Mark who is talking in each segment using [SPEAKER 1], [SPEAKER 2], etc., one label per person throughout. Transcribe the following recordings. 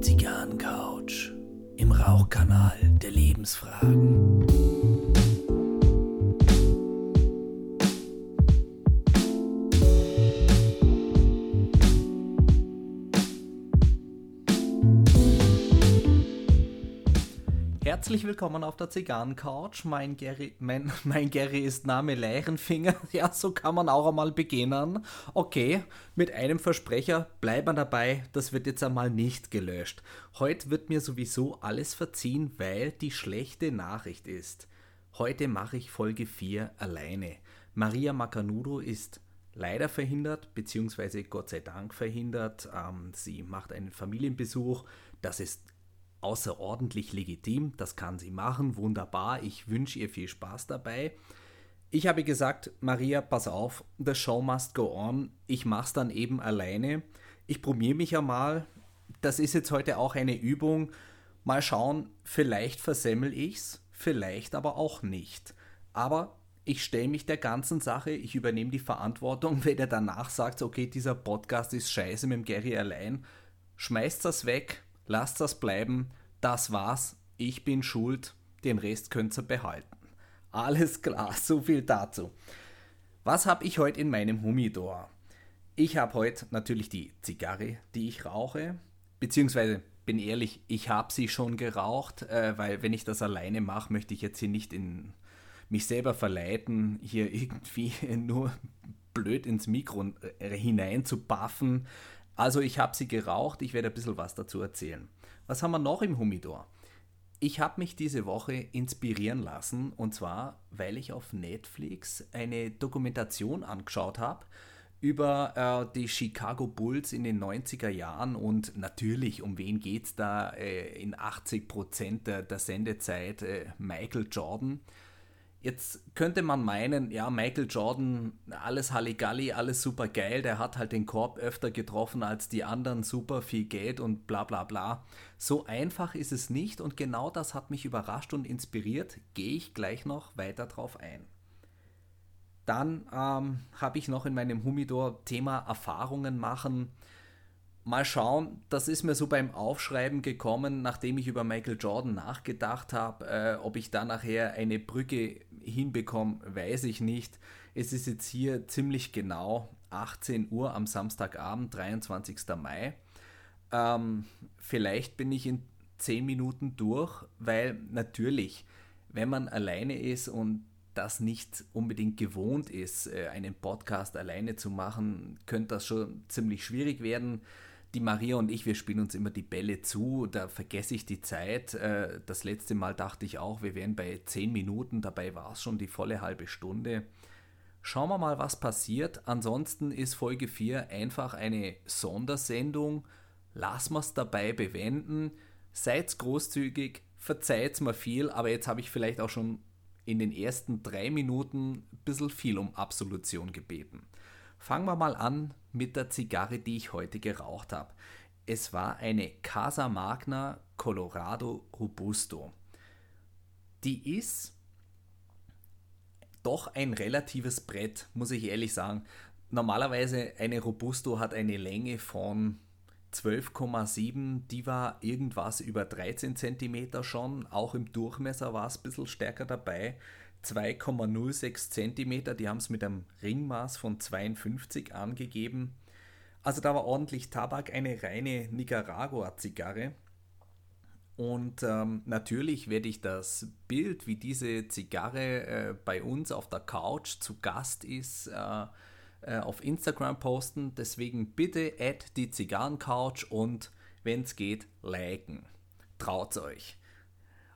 [SPEAKER 1] Zigarrencouch im Rauchkanal der Lebensfragen. Herzlich willkommen auf der Zigarrencouch. Mein Gary, mein, mein Gary ist Name Leirenfinger. Ja, so kann man auch einmal beginnen. Okay, mit einem Versprecher, bleiben dabei, das wird jetzt einmal nicht gelöscht. Heute wird mir sowieso alles verziehen, weil die schlechte Nachricht ist. Heute mache ich Folge 4 alleine. Maria Macanudo ist leider verhindert, beziehungsweise Gott sei Dank verhindert. Ähm, sie macht einen Familienbesuch. Das ist außerordentlich legitim, das kann sie machen, wunderbar, ich wünsche ihr viel Spaß dabei. Ich habe gesagt, Maria, pass auf, the show must go on, ich mache es dann eben alleine. Ich probiere mich ja mal, das ist jetzt heute auch eine Übung, mal schauen, vielleicht versemmel ich's, vielleicht aber auch nicht. Aber ich stelle mich der ganzen Sache, ich übernehme die Verantwortung, wenn er danach sagt, okay, dieser Podcast ist scheiße mit dem Gary allein, schmeißt das weg, lasst das bleiben, das war's, ich bin schuld, den Rest könnt ihr behalten. Alles klar, so viel dazu. Was habe ich heute in meinem Humidor? Ich habe heute natürlich die Zigarre, die ich rauche, beziehungsweise bin ehrlich, ich habe sie schon geraucht, äh, weil wenn ich das alleine mache, möchte ich jetzt hier nicht in mich selber verleiten, hier irgendwie nur blöd ins Mikro äh, hinein zu baffen. Also ich habe sie geraucht, ich werde ein bisschen was dazu erzählen. Was haben wir noch im Humidor? Ich habe mich diese Woche inspirieren lassen und zwar, weil ich auf Netflix eine Dokumentation angeschaut habe über äh, die Chicago Bulls in den 90er Jahren und natürlich, um wen geht es da äh, in 80% der, der Sendezeit? Äh, Michael Jordan. Jetzt könnte man meinen, ja, Michael Jordan, alles Halligalli, alles super geil, der hat halt den Korb öfter getroffen als die anderen, super viel Geld und bla bla bla. So einfach ist es nicht und genau das hat mich überrascht und inspiriert, gehe ich gleich noch weiter drauf ein. Dann ähm, habe ich noch in meinem Humidor Thema Erfahrungen machen mal schauen, das ist mir so beim Aufschreiben gekommen, nachdem ich über Michael Jordan nachgedacht habe. Äh, ob ich da nachher eine Brücke hinbekomme, weiß ich nicht. Es ist jetzt hier ziemlich genau 18 Uhr am Samstagabend, 23. Mai. Ähm, vielleicht bin ich in 10 Minuten durch, weil natürlich, wenn man alleine ist und das nicht unbedingt gewohnt ist, äh, einen Podcast alleine zu machen, könnte das schon ziemlich schwierig werden die Maria und ich, wir spielen uns immer die Bälle zu, da vergesse ich die Zeit. Äh, das letzte Mal dachte ich auch, wir wären bei 10 Minuten, dabei war es schon die volle halbe Stunde. Schauen wir mal, was passiert. Ansonsten ist Folge 4 einfach eine Sondersendung. Lassen wir es dabei bewenden. Seid großzügig, verzeiht mir viel, aber jetzt habe ich vielleicht auch schon in den ersten drei Minuten ein bisschen viel um Absolution gebeten. Fangen wir mal an mit der Zigarre, die ich heute geraucht habe. Es war eine Casa Magna Colorado Robusto. Die ist doch ein relatives Brett, muss ich ehrlich sagen. Normalerweise eine Robusto hat eine Länge von 12,7, die war irgendwas über 13 cm schon, auch im Durchmesser war es ein bisschen stärker dabei. 2,06 cm, die haben es mit einem Ringmaß von 52 angegeben. Also da war ordentlich Tabak, eine reine Nicaragua-Zigarre. Und ähm, natürlich werde ich das Bild, wie diese Zigarre äh, bei uns auf der Couch zu Gast ist, äh, äh, auf Instagram posten. Deswegen bitte add die Zigarrencouch und wenn es geht, liken. Traut euch.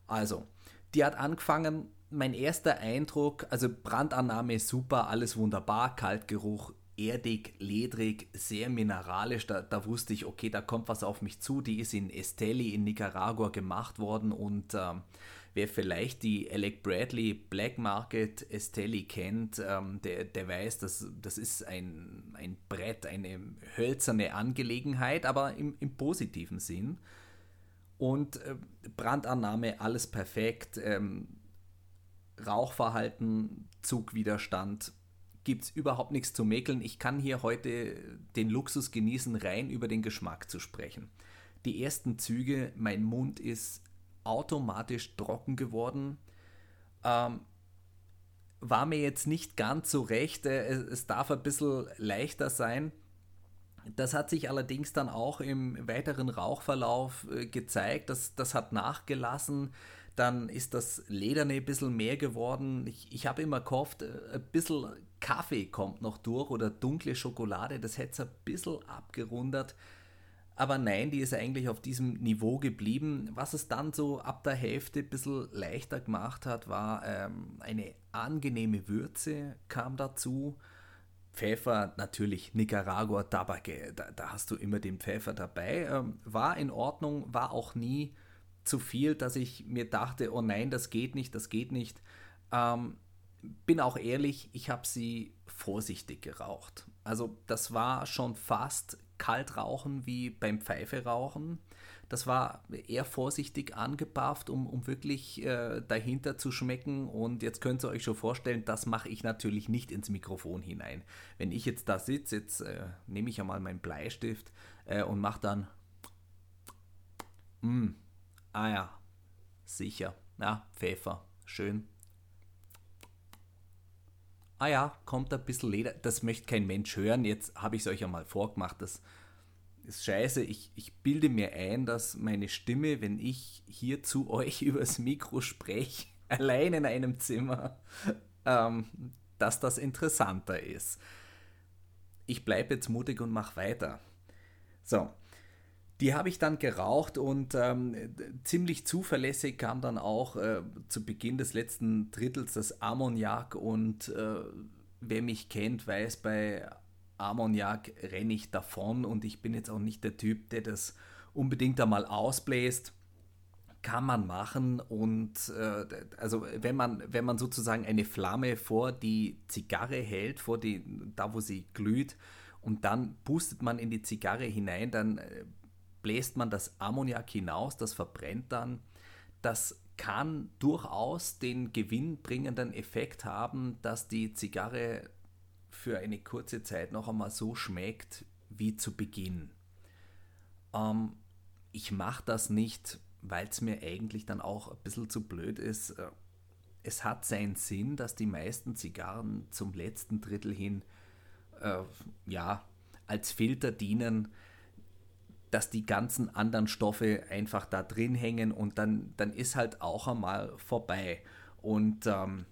[SPEAKER 1] Also, die hat angefangen mein erster Eindruck, also Brandannahme super, alles wunderbar, Kaltgeruch erdig, ledrig, sehr mineralisch. Da, da, wusste ich, okay, da kommt was auf mich zu. Die ist in Esteli in Nicaragua gemacht worden und ähm, wer vielleicht die Alec Bradley Black Market Esteli kennt, ähm, der, der weiß, dass das ist ein, ein Brett, eine hölzerne Angelegenheit, aber im, im positiven Sinn. Und äh, Brandannahme, alles perfekt. Ähm, Rauchverhalten, Zugwiderstand, gibt es überhaupt nichts zu mäkeln. Ich kann hier heute den Luxus genießen, rein über den Geschmack zu sprechen. die ersten Züge, mein Mund ist automatisch trocken geworden. Ähm, war mir jetzt nicht ganz so recht. Äh, es, darf ein bisschen leichter sein. Das hat sich allerdings dann auch im weiteren Rauchverlauf äh, gezeigt. Das, das hat nachgelassen. Dann ist das Lederne ein bisschen mehr geworden. Ich, ich habe immer gehofft, äh, ein bisschen Kaffee kommt noch durch oder dunkle Schokolade. Das hätte es ein bisschen abgerundet. Aber nein, die ist eigentlich auf diesem Niveau geblieben. Was es dann so ab der Hälfte ein bisschen leichter gemacht hat, war ähm, eine angenehme Würze kam dazu. Pfeffer, natürlich Nicaragua, Tabake, da, da, hast du immer den Pfeffer dabei. Ähm, war in Ordnung, war auch nie zu viel, dass ich mir dachte, oh nein, das geht nicht, das geht nicht. Ähm, bin auch ehrlich, ich habe sie vorsichtig geraucht. Also das war schon fast kalt rauchen wie beim Pfeife rauchen. Das war eher vorsichtig angepafft, um, um wirklich äh, dahinter zu schmecken. Und jetzt könnt ihr euch schon vorstellen, das mache ich natürlich nicht ins Mikrofon hinein. Wenn ich jetzt da sitze, jetzt äh, nehme ich einmal meinen Bleistift äh, und mache dann. Mm, ah ja, sicher. Ja, Pfeffer. Schön. Ah ja, kommt ein bisschen Leder. Das möchte kein Mensch hören. Jetzt habe ich es euch einmal vorgemacht. Das ist scheiße. Ich, ich bilde mir ein, dass meine Stimme, wenn ich hier zu euch übers Mikro spreche, allein in einem Zimmer, ähm, dass das interessanter ist. Ich bleibe jetzt mutig und mache weiter. So, die habe ich dann geraucht und ähm, ziemlich zuverlässig kam dann auch äh, zu Beginn des letzten Drittels das Ammoniak und äh, wer mich kennt, weiß, bei Ammoniak renne ich davon und ich bin jetzt auch nicht der Typ, der das unbedingt einmal ausbläst. Kann man machen und äh, also wenn man, wenn man sozusagen eine Flamme vor die Zigarre hält, vor die, da wo sie glüht, und dann pustet man in die Zigarre hinein, dann äh, bläst man das Ammoniak hinaus, das verbrennt dann. Das kann durchaus den gewinnbringenden Effekt haben, dass die Zigarre für eine kurze Zeit noch einmal so schmeckt wie zu Beginn. Ähm, ich mache das nicht, weil es mir eigentlich dann auch ein bisschen zu blöd ist. Äh, es hat seinen Sinn, dass die meisten Zigarren zum letzten Drittel hin äh, ja, als Filter dienen, dass die ganzen anderen Stoffe einfach da drin hängen und dann, dann ist halt auch einmal vorbei. Und ähm,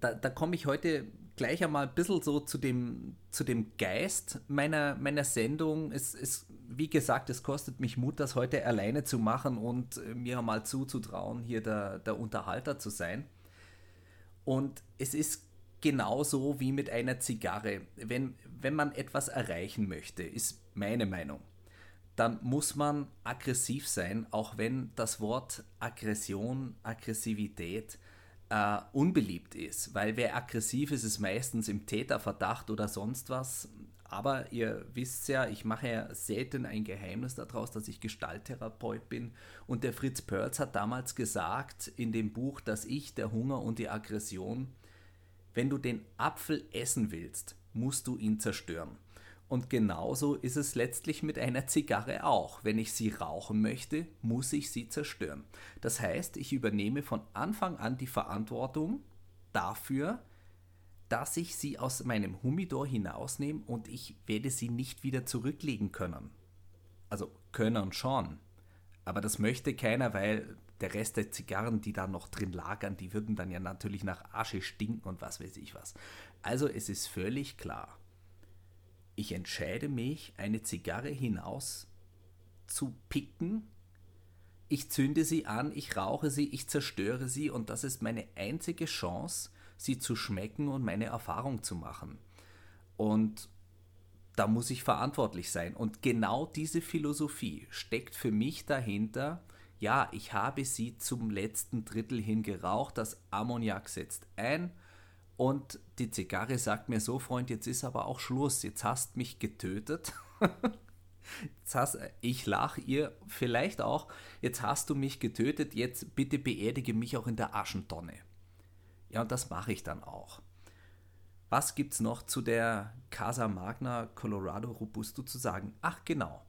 [SPEAKER 1] da, da komme ich heute gleich einmal ein bisschen so zu dem, zu dem Geist meiner, meiner Sendung. Es, es, wie gesagt, es kostet mich Mut, das heute alleine zu machen und äh, mir mal zuzutrauen, hier der, der Unterhalter zu sein. Und es ist genauso wie mit einer Zigarre. Wenn, wenn man etwas erreichen möchte, ist meine Meinung, dann muss man aggressiv sein, auch wenn das Wort Aggression, Aggressivität äh, unbeliebt ist, weil wer aggressiv ist, ist meistens im Täterverdacht oder sonst was. Aber ihr wisst ja, ich mache ja selten ein Geheimnis daraus, dass ich Gestalttherapeut bin. Und der Fritz Perls hat damals gesagt in dem Buch, dass ich, der Hunger und die Aggression, wenn du den Apfel essen willst, musst du ihn zerstören. Und genauso ist es letztlich mit einer Zigarre auch. Wenn ich sie rauchen möchte, muss ich sie zerstören. Das heißt, ich übernehme von Anfang an die Verantwortung dafür, dass ich sie aus meinem Humidor hinausnehme und ich werde sie nicht wieder zurücklegen können. Also können schon. Aber das möchte keiner, weil der Rest der Zigarren, die da noch drin lagern, die würden dann ja natürlich nach Asche stinken und was weiß ich was. Also es ist völlig klar ich entscheide mich, eine Zigarre hinaus zu picken. Ich zünde sie an, ich rauche sie, ich zerstöre sie und das ist meine einzige Chance, sie zu schmecken und meine Erfahrung zu machen. Und da muss ich verantwortlich sein. Und genau diese Philosophie steckt für mich dahinter. Ja, ich habe sie zum letzten Drittel hin geraucht, das Ammoniak setzt ein und die Zigarre sagt mir so, Freund, jetzt ist aber auch Schluss, jetzt hast mich getötet. Jetzt hast, ich lache ihr vielleicht auch, jetzt hast du mich getötet, jetzt bitte beerdige mich auch in der Aschentonne. Ja, und das mache ich dann auch. Was gibt's noch zu der Casa Magna Colorado Robusto zu sagen? Ach genau.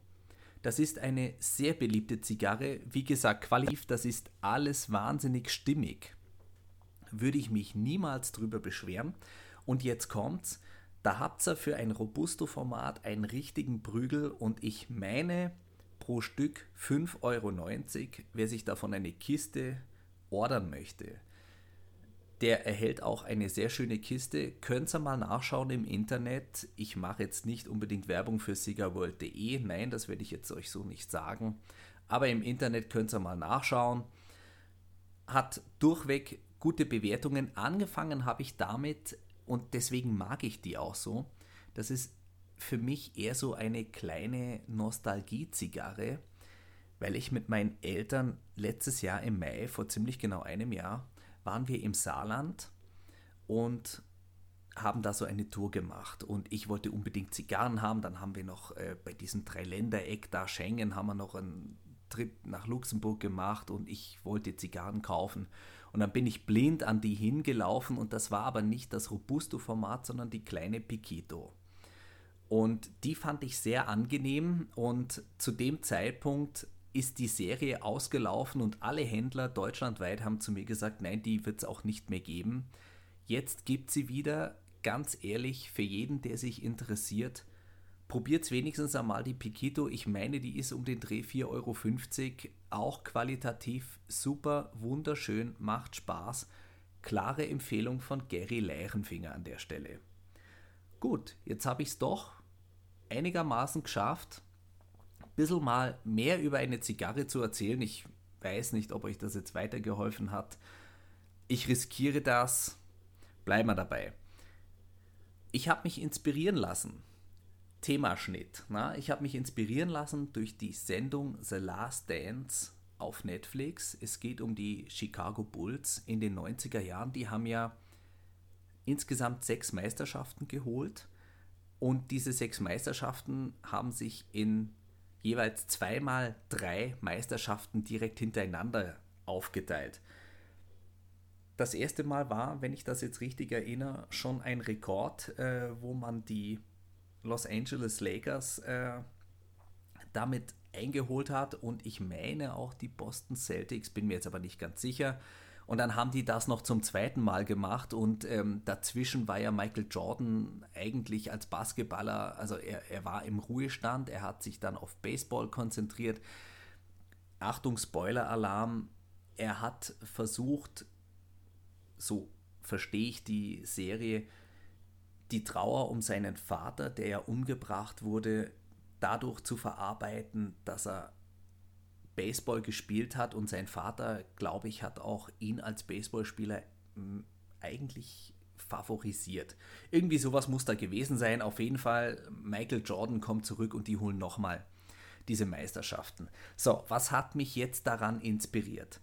[SPEAKER 1] Das ist eine sehr beliebte Zigarre. Wie gesagt, qualitativ, das ist alles wahnsinnig stimmig. Würde ich mich niemals drüber beschweren. Und jetzt kommt's. Da habt ihr für ein Robusto-Format einen richtigen Prügel und ich meine pro Stück 5,90 Euro. Wer sich davon eine Kiste ordern möchte, der erhält auch eine sehr schöne Kiste. Könnt ihr mal nachschauen im Internet. Ich mache jetzt nicht unbedingt Werbung für cigarworld.de. Nein, das werde ich jetzt euch so nicht sagen. Aber im Internet könnt ihr mal nachschauen. Hat durchweg gute Bewertungen. Angefangen habe ich damit und deswegen mag ich die auch so. Das ist für mich eher so eine kleine Nostalgie-Zigarre, weil ich mit meinen Eltern letztes Jahr im Mai, vor ziemlich genau einem Jahr, waren wir im Saarland und haben da so eine Tour gemacht und ich wollte unbedingt Zigarren haben. Dann haben wir noch äh, bei diesem Dreiländereck da Schengen haben wir noch einen Trip nach Luxemburg gemacht und ich wollte Zigarren kaufen. Und dann bin ich blind an die hingelaufen und das war aber nicht das Robusto-Format, sondern die kleine Piquito. Und die fand ich sehr angenehm und zu dem Zeitpunkt ist die Serie ausgelaufen und alle Händler deutschlandweit haben zu mir gesagt, nein, die wird es auch nicht mehr geben. Jetzt gibt sie wieder, ganz ehrlich, für jeden, der sich interessiert, probiert wenigstens einmal die Piquito. Ich meine, die ist um den Dreh 4,50 Euro. Auch qualitativ super, wunderschön, macht Spaß. Klare Empfehlung von Gary Leirenfinger an der Stelle. Gut, jetzt habe ich es doch einigermaßen geschafft, bisschen mal mehr über eine Zigarre zu erzählen. Ich weiß nicht, ob euch das jetzt weitergeholfen hat. Ich riskiere das. Bleiben wir dabei. Ich habe mich inspirieren lassen. Themaschnitt. Na? Ich habe mich inspirieren lassen durch die Sendung The Last Dance auf Netflix. Es geht um die Chicago Bulls in den 90er Jahren. Die haben ja insgesamt sechs Meisterschaften geholt. Und diese sechs Meisterschaften haben sich in jeweils zweimal drei Meisterschaften direkt hintereinander aufgeteilt. Das erste Mal war, wenn ich das jetzt richtig erinnere, schon ein Rekord, äh, wo man die Los Angeles Lakers äh, damit eingeholt hat und ich meine auch die Boston Celtics, bin mir jetzt aber nicht ganz sicher. Und dann haben die das noch zum zweiten Mal gemacht und ähm, dazwischen war ja Michael Jordan eigentlich als Basketballer, also er, er war im Ruhestand, er hat sich dann auf Baseball konzentriert. Achtung, Spoiler-Alarm, er hat versucht, so verstehe ich die Serie, die Trauer um seinen Vater, der ja umgebracht wurde, dadurch zu verarbeiten, dass er Baseball gespielt hat und sein Vater, glaube ich, hat auch ihn als Baseballspieler hm, eigentlich favorisiert. Irgendwie sowas muss da gewesen sein. Auf jeden Fall, Michael Jordan kommt zurück und die holen nochmal diese Meisterschaften. So, was hat mich jetzt daran inspiriert?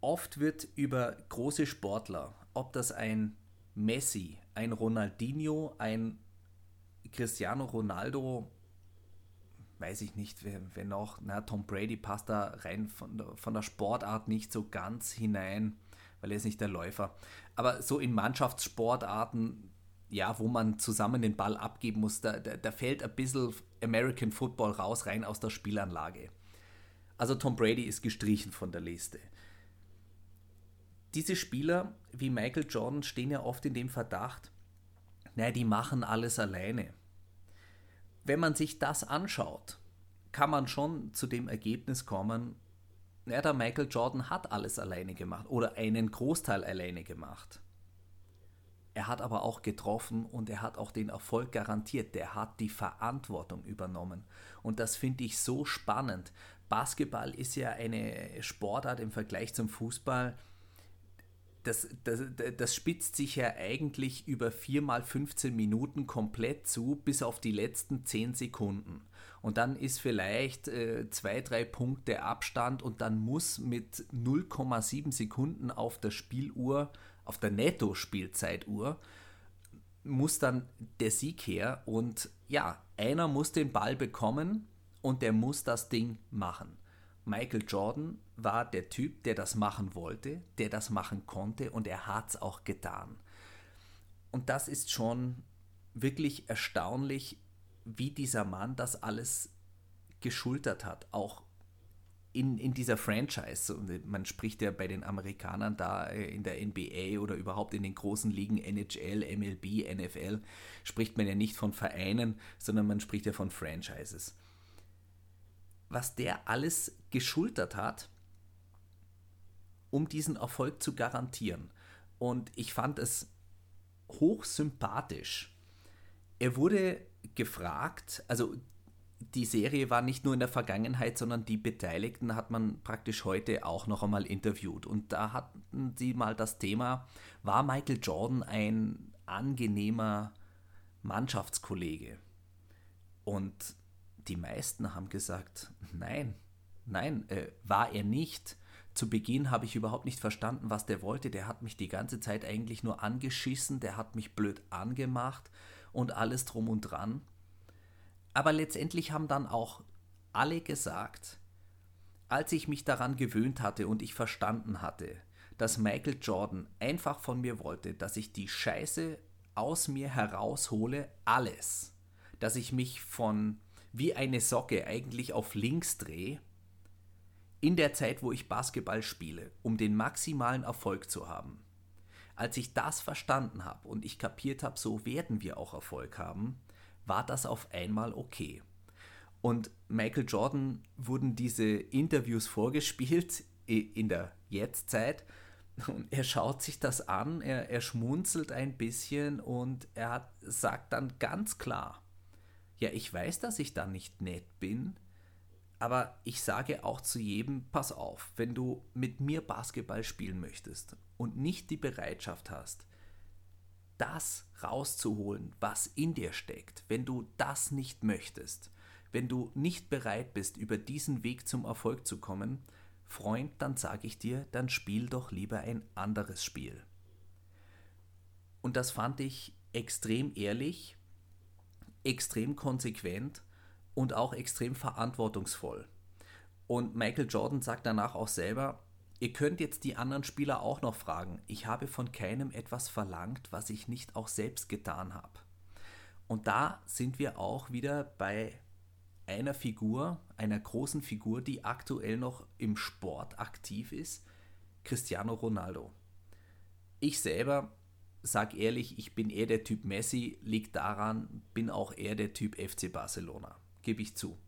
[SPEAKER 1] Oft wird über große Sportler, ob das ein Messi, ein Ronaldinho, ein Cristiano Ronaldo weiß ich nicht, wer noch, na, Tom Brady passt da rein von der, von der Sportart nicht so ganz hinein, weil er ist nicht der Läufer. Aber so in Mannschaftssportarten, ja, wo man zusammen den Ball abgeben muss, da, da, da fällt ein bisschen American Football raus, rein aus der Spielanlage. Also Tom Brady ist gestrichen von der Liste. Diese Spieler wie Michael Jordan stehen ja oft in dem Verdacht, naja, die machen alles alleine wenn man sich das anschaut, kann man schon zu dem Ergebnis kommen, ja, der Michael Jordan hat alles alleine gemacht oder einen Großteil alleine gemacht. Er hat aber auch getroffen und er hat auch den Erfolg garantiert. Der hat die Verantwortung übernommen. Und das finde ich so spannend. Basketball ist ja eine Sportart im Vergleich zum Fußball, das, das, das spitzt sich ja eigentlich über 4 mal 15 Minuten komplett zu, bis auf die letzten 10 Sekunden. Und dann ist vielleicht äh, zwei, drei Punkte Abstand und dann muss mit 0,7 Sekunden auf der Spieluhr, auf der Netto-Spielzeituhr, muss dann der Sieg her. Und ja, einer muss den Ball bekommen und der muss das Ding machen. Michael Jordan war der Typ, der das machen wollte, der das machen konnte und er hat es auch getan. Und das ist schon wirklich erstaunlich, wie dieser Mann das alles geschultert hat, auch in, in dieser Franchise. Man spricht ja bei den Amerikanern da äh, in der NBA oder überhaupt in den großen Ligen NHL, MLB, NFL, spricht man ja nicht von Vereinen, sondern man spricht ja von Franchises. Was der alles geschultert hat, um diesen Erfolg zu garantieren. Und ich fand es hochsympathisch. Er wurde gefragt, also die Serie war nicht nur in der Vergangenheit, sondern die Beteiligten hat man praktisch heute auch noch einmal interviewt. Und da hatten sie mal das Thema, war Michael Jordan ein angenehmer Mannschaftskollege? Und die meisten haben gesagt, nein, nein, äh, war er nicht. Zu Beginn habe ich überhaupt nicht verstanden, was der wollte. Der hat mich die ganze Zeit eigentlich nur angeschissen, der hat mich blöd angemacht und alles drum und dran. Aber letztendlich haben dann auch alle gesagt, als ich mich daran gewöhnt hatte und ich verstanden hatte, dass Michael Jordan einfach von mir wollte, dass ich die Scheiße aus mir heraushole, alles, dass ich mich von wie eine Socke eigentlich auf links drehe, in der Zeit, wo ich Basketball spiele, um den maximalen Erfolg zu haben. Als ich das verstanden habe und ich kapiert habe, so werden wir auch Erfolg haben, war das auf einmal okay. Und Michael Jordan wurden diese Interviews vorgespielt in der Jetztzeit. Und er schaut sich das an, er, er schmunzelt ein bisschen und er hat, sagt dann ganz klar, ja, ich weiß, dass ich da nicht nett bin, aber ich sage auch zu jedem, pass auf, wenn du mit mir Basketball spielen möchtest und nicht die Bereitschaft hast, das rauszuholen, was in dir steckt, wenn du das nicht möchtest, wenn du nicht bereit bist, über diesen Weg zum Erfolg zu kommen, Freund, dann sage ich dir, dann spiel doch lieber ein anderes Spiel. Und das fand ich extrem ehrlich, extrem konsequent und auch extrem verantwortungsvoll. Und Michael Jordan sagt danach auch selber, Ihr könnt jetzt die anderen Spieler auch noch fragen. Ich habe von keinem etwas verlangt, was ich nicht auch selbst getan habe. Und da sind wir auch wieder bei einer Figur, einer großen Figur, die aktuell noch im Sport aktiv ist, Cristiano Ronaldo. Ich selber sag ehrlich, ich bin eher der Typ Messi, liegt daran, bin auch eher der Typ FC Barcelona, gebe ich zu.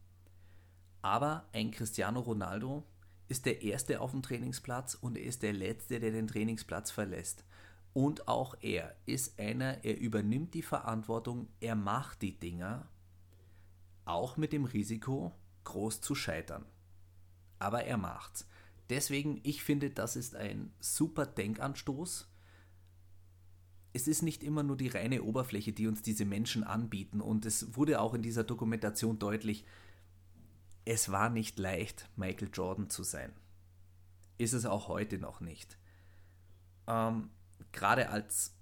[SPEAKER 1] Aber ein Cristiano Ronaldo ist der Erste auf dem Trainingsplatz und er ist der Letzte, der den Trainingsplatz verlässt. Und auch er ist einer, er übernimmt die Verantwortung, er macht die Dinger, auch mit dem Risiko, groß zu scheitern. Aber er macht's. Deswegen, ich finde, das ist ein super Denkanstoß. Es ist nicht immer nur die reine Oberfläche, die uns diese Menschen anbieten. Und es wurde auch in dieser Dokumentation deutlich, es war nicht leicht, Michael Jordan zu sein. Ist es auch heute noch nicht. Ähm, Gerade als,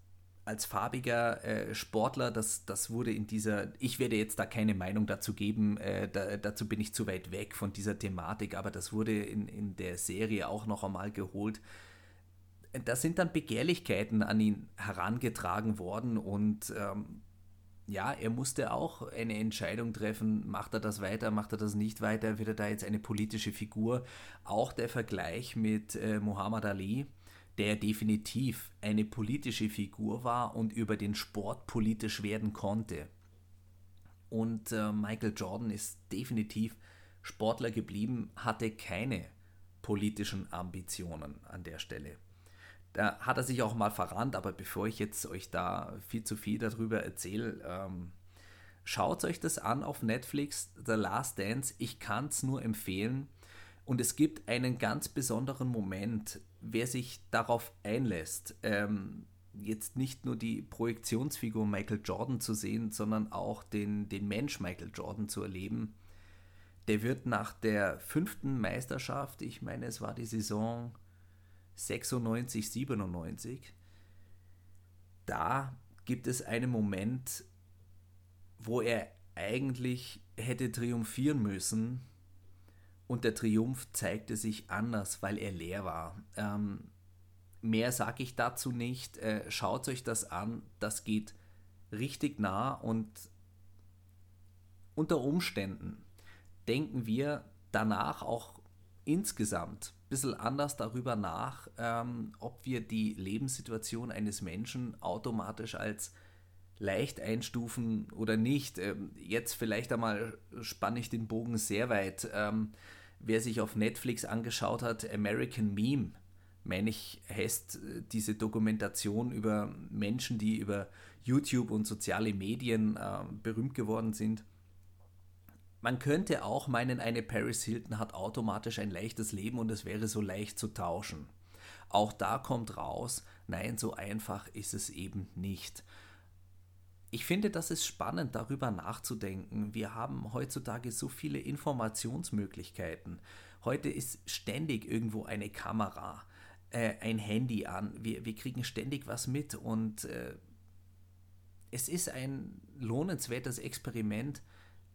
[SPEAKER 1] als farbiger äh, Sportler, das, das wurde in dieser, ich werde jetzt da keine Meinung dazu geben, äh, da, dazu bin ich zu weit weg von dieser Thematik, aber das wurde in, in der Serie auch noch einmal geholt. Da sind dann Begehrlichkeiten an ihn herangetragen worden und ähm, ja, er musste auch eine Entscheidung treffen, macht er das weiter, macht er das nicht weiter, wird er da jetzt eine politische Figur. Auch der Vergleich mit äh, Muhammad Ali, der definitiv eine politische Figur war und über den Sport politisch werden konnte. Und äh, Michael Jordan ist definitiv Sportler geblieben, hatte keine politischen Ambitionen an der Stelle. Da hat er sich auch mal verrannt, aber bevor ich jetzt euch da viel zu viel darüber erzähle, ähm, schaut euch das an auf Netflix, The Last Dance. Ich kann es nur empfehlen. Und es gibt einen ganz besonderen Moment, wer sich darauf einlässt, ähm, jetzt nicht nur die Projektionsfigur Michael Jordan zu sehen, sondern auch den, den Mensch Michael Jordan zu erleben. Der wird nach der fünften Meisterschaft, ich meine, es war die Saison 96, 97, da gibt es einen Moment, wo er eigentlich hätte triumphieren müssen und der Triumph zeigte sich anders, weil er leer war. Ähm, mehr sage ich dazu nicht. Äh, schaut euch das an, das geht richtig nah und unter Umständen denken wir danach auch insgesamt bisschen anders darüber nach, ähm, ob wir die Lebenssituation eines Menschen automatisch als leicht einstufen oder nicht. Ähm, jetzt vielleicht einmal spanne ich den Bogen sehr weit. Ähm, wer sich auf Netflix angeschaut hat, American Meme, meine ich, heißt äh, diese Dokumentation über Menschen, die über YouTube und soziale Medien äh, berühmt geworden sind. Man könnte auch meinen, eine Paris Hilton hat automatisch ein leichtes Leben und es wäre so leicht zu tauschen. Auch da kommt raus, nein, so einfach ist es eben nicht. Ich finde, das ist spannend, darüber nachzudenken. Wir haben heutzutage so viele Informationsmöglichkeiten. Heute ist ständig irgendwo eine Kamera, äh, ein Handy an. Wir, wir kriegen ständig was mit und äh, es ist ein lohnenswertes Experiment,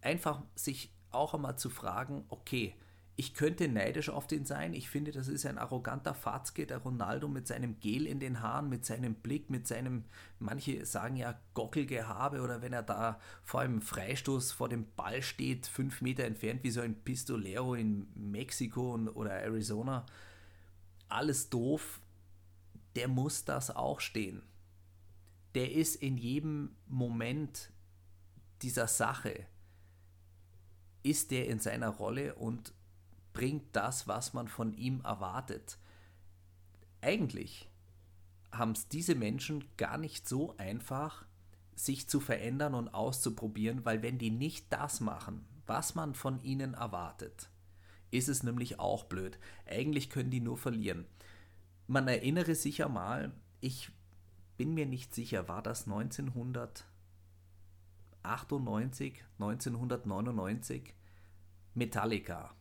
[SPEAKER 1] einfach sich auch einmal zu fragen, okay, ich könnte neidisch auf den sein. Ich finde, das ist ein arroganter Fatzke, der Ronaldo mit seinem Gel in den Haaren, mit seinem Blick, mit seinem, manche sagen ja Gockelgehabe oder wenn er da vor einem Freistoß vor dem Ball steht, fünf Meter entfernt, wie so ein Pistolero in Mexiko oder Arizona. Alles doof. Der muss das auch stehen. Der ist in jedem Moment dieser Sache, ist der in seiner Rolle und bringt das, was man von ihm erwartet. Eigentlich haben es diese Menschen gar nicht so einfach, sich zu verändern und auszuprobieren, weil wenn die nicht das machen, was man von ihnen erwartet, ist es nämlich auch blöd. Eigentlich können die nur verlieren. Man erinnere sich ja mal, ich bin mir nicht sicher, war das 1998, 1999? Metallica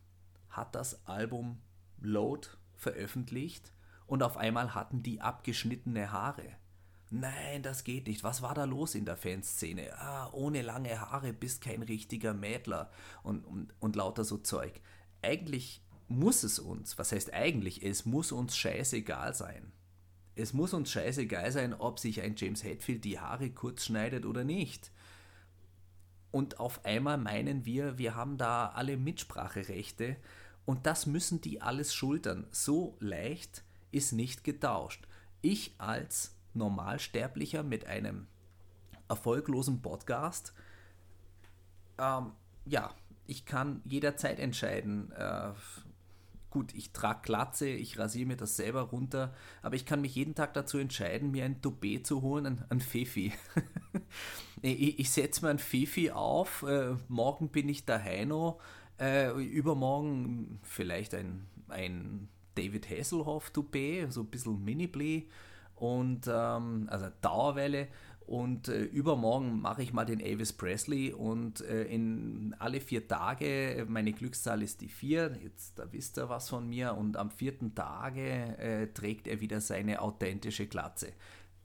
[SPEAKER 1] hat das Album Load veröffentlicht und auf einmal hatten die abgeschnittene Haare. Nein, das geht nicht. Was war da los in der Fanszene? Ah, ohne lange Haare bist kein richtiger Mädler und, und, und lauter so Zeug. Eigentlich muss es uns, was heißt eigentlich, es muss uns scheißegal sein. Es muss uns scheißegal sein, ob sich ein James Hetfield die Haare kurz schneidet oder nicht. Und auf einmal meinen wir, wir haben da alle Mitspracherechte und das müssen die alles schultern. So leicht ist nicht getauscht. Ich als Normalsterblicher mit einem erfolglosen Podcast, ähm, ja, ich kann jederzeit entscheiden, äh, gut, ich trage Glatze, ich rasiere mir das selber runter, aber ich kann mich jeden Tag dazu entscheiden, mir ein Toupet zu holen, ein, ein Fefi. ich, ich setze mir ein Fefi auf, äh, morgen bin ich der Heino, äh, übermorgen vielleicht ein, ein David Hasselhoff Toupet, so ein bisschen Mini-Blee und ähm, also Dauerwelle und äh, übermorgen mache ich mal den Elvis Presley und äh, in alle vier Tage, meine Glückszahl ist die vier, jetzt da wisst ihr was von mir und am vierten Tage äh, trägt er wieder seine authentische Glatze.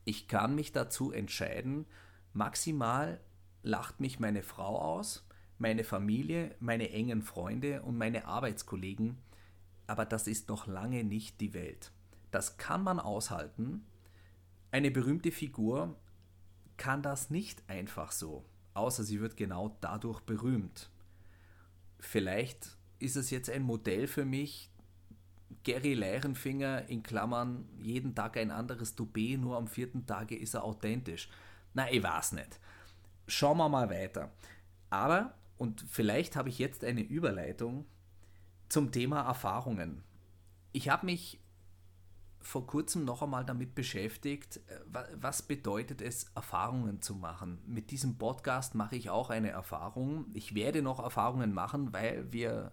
[SPEAKER 1] Ich kann mich dazu entscheiden, maximal lacht mich meine Frau aus, meine Familie, meine engen Freunde und meine Arbeitskollegen, aber das ist noch lange nicht die Welt. Das kann man aushalten. Eine berühmte Figur kann das nicht einfach so, außer sie wird genau dadurch berühmt. Vielleicht ist es jetzt ein Modell für mich, Gary Leirenfinger in Klammern, jeden Tag ein anderes Toupet, nur am vierten Tage ist er authentisch. Na, ich weiß nicht. Schauen wir mal weiter. Aber und vielleicht habe ich jetzt eine Überleitung zum Thema Erfahrungen. Ich habe mich vor kurzem noch einmal damit beschäftigt, äh, was bedeutet es, Erfahrungen zu machen. Mit diesem Podcast mache ich auch eine Erfahrung. Ich werde noch Erfahrungen machen, weil wir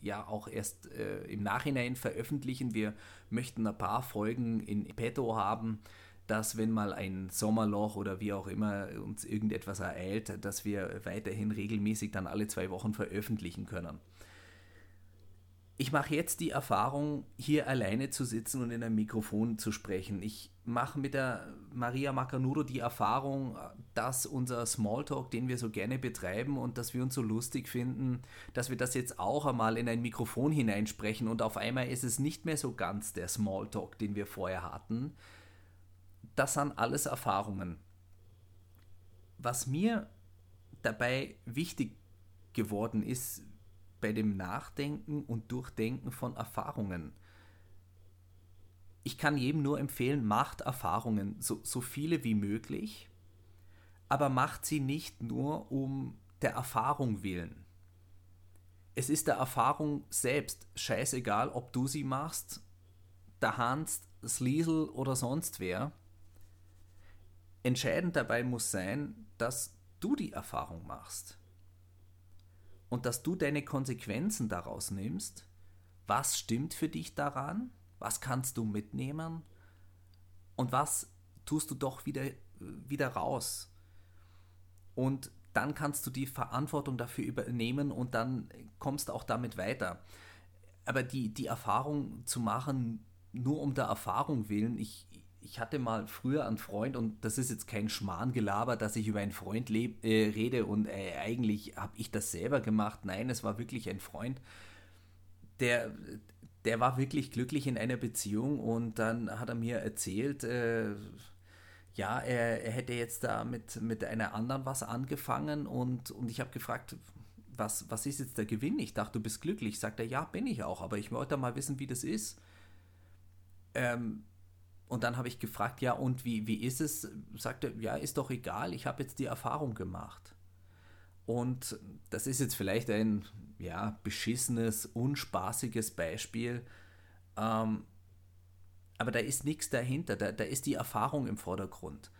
[SPEAKER 1] ja auch erst äh, im Nachhinein veröffentlichen. Wir möchten ein paar Folgen in petto haben, dass wenn mal ein Sommerloch oder wie auch immer uns irgendetwas ereilt, dass wir weiterhin regelmäßig dann alle zwei Wochen veröffentlichen können. Ich mache jetzt die Erfahrung, hier alleine zu sitzen und in ein Mikrofon zu sprechen. Ich mache mit der Maria Macanudo die Erfahrung, dass unser Smalltalk, den wir so gerne betreiben und dass wir uns so lustig finden, dass wir das jetzt auch einmal in ein Mikrofon hineinsprechen und auf einmal ist es nicht mehr so ganz der Smalltalk, den wir vorher hatten, das sind alles Erfahrungen. Was mir dabei wichtig geworden ist bei dem Nachdenken und Durchdenken von Erfahrungen. Ich kann jedem nur empfehlen, macht Erfahrungen, so, so viele wie möglich, aber macht sie nicht nur um der Erfahrung willen. Es ist der Erfahrung selbst scheißegal, ob du sie machst, der Hans, das Liesel oder sonst wer. Entscheidend dabei muss sein, dass du die Erfahrung machst und dass du deine Konsequenzen daraus nimmst. Was stimmt für dich daran? Was kannst du mitnehmen? Und was tust du doch wieder, wieder raus? Und dann kannst du die Verantwortung dafür übernehmen und dann kommst du auch damit weiter. Aber die, die Erfahrung zu machen, nur um der Erfahrung willen, ich, ich hatte mal früher einen Freund und das ist jetzt kein Schmarrngelaber, dass ich über einen Freund leb, äh, rede und äh, eigentlich habe ich das selber gemacht. Nein, es war wirklich ein Freund, der, der war wirklich glücklich in einer Beziehung und dann hat er mir erzählt, äh, ja, er, er, hätte jetzt da mit, mit einer anderen was angefangen und, und ich habe gefragt, was, was ist jetzt der Gewinn? Ich dachte, du bist glücklich. Sagt er, ja, bin ich auch, aber ich wollte mal wissen, wie das ist. Ähm, und dann habe ich gefragt, ja, und wie, wie ist es? Sagt er, ja, ist doch egal, ich habe jetzt die Erfahrung gemacht. Und das ist jetzt vielleicht ein ja, beschissenes, unspaßiges Beispiel. Ähm, aber da ist nichts dahinter, da, da ist die Erfahrung im Vordergrund.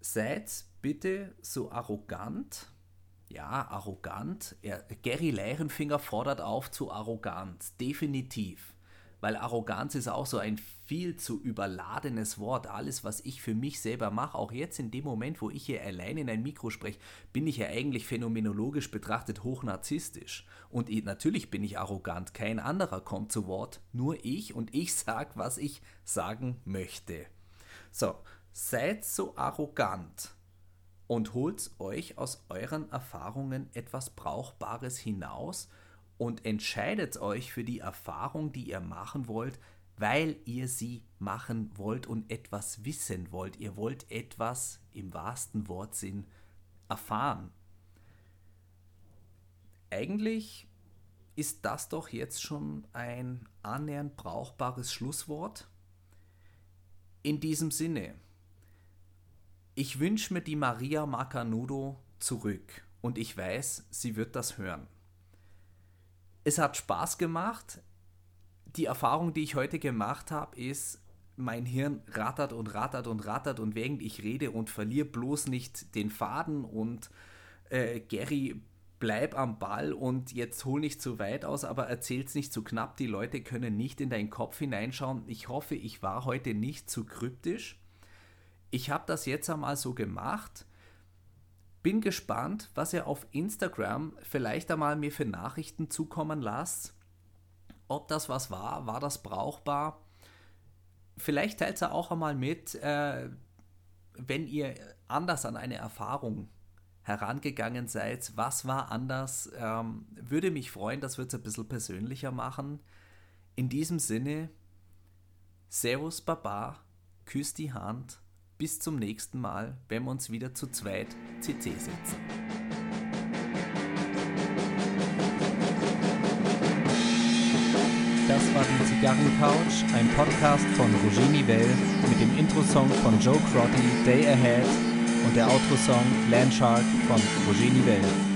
[SPEAKER 1] Seid bitte so arrogant, ja, arrogant. Er, Gary Leirenfinger fordert auf zu Arroganz, definitiv weil Arroganz ist auch so ein viel zu überladenes Wort. Alles, was ich für mich selber mache, auch jetzt in dem Moment, wo ich hier allein in ein Mikro spreche, bin ich ja eigentlich phänomenologisch betrachtet hochnarzisstisch. Und natürlich bin ich arrogant, kein anderer kommt zu Wort, nur ich und ich sage, was ich sagen möchte. So, seid so arrogant und holt euch aus euren Erfahrungen etwas Brauchbares hinaus, und entscheidet euch für die Erfahrung, die ihr machen wollt, weil ihr sie machen wollt und etwas wissen wollt. Ihr wollt etwas im wahrsten Wortsinn erfahren. Eigentlich ist das doch jetzt schon ein annähernd brauchbares Schlusswort. In diesem Sinne, ich wünsche mir die Maria Macanudo zurück und ich weiß, sie wird das hören es hat Spaß gemacht. Die Erfahrung, die ich heute gemacht habe, ist, mein Hirn rattert und rattert und rattert und während ich rede und verliere bloß nicht den Faden und äh, Gary, bleib am Ball und jetzt hol nicht zu weit aus, aber erzähl's nicht zu knapp. Die Leute können nicht in deinen Kopf hineinschauen. Ich hoffe, ich war heute nicht zu kryptisch. Ich habe das jetzt einmal so gemacht bin gespannt, was ihr auf Instagram vielleicht einmal mir für Nachrichten zukommen lasst. Ob das was war, war das brauchbar? Vielleicht teilt ihr auch einmal mit, äh, wenn ihr anders an eine Erfahrung herangegangen seid. Was war anders? Ähm, würde mich freuen, das wird es ein bisschen persönlicher machen. In diesem Sinne, Servus Baba, küsst die Hand bis zum nächsten Mal, wenn wir uns wieder zu zweit CC setzen. Das war die Zigarrencouch, ein Podcast von Roger Nivelle mit dem Intro-Song von Joe Crotty, Day Ahead und der Outro-Song Landshark von Roger Nivelle.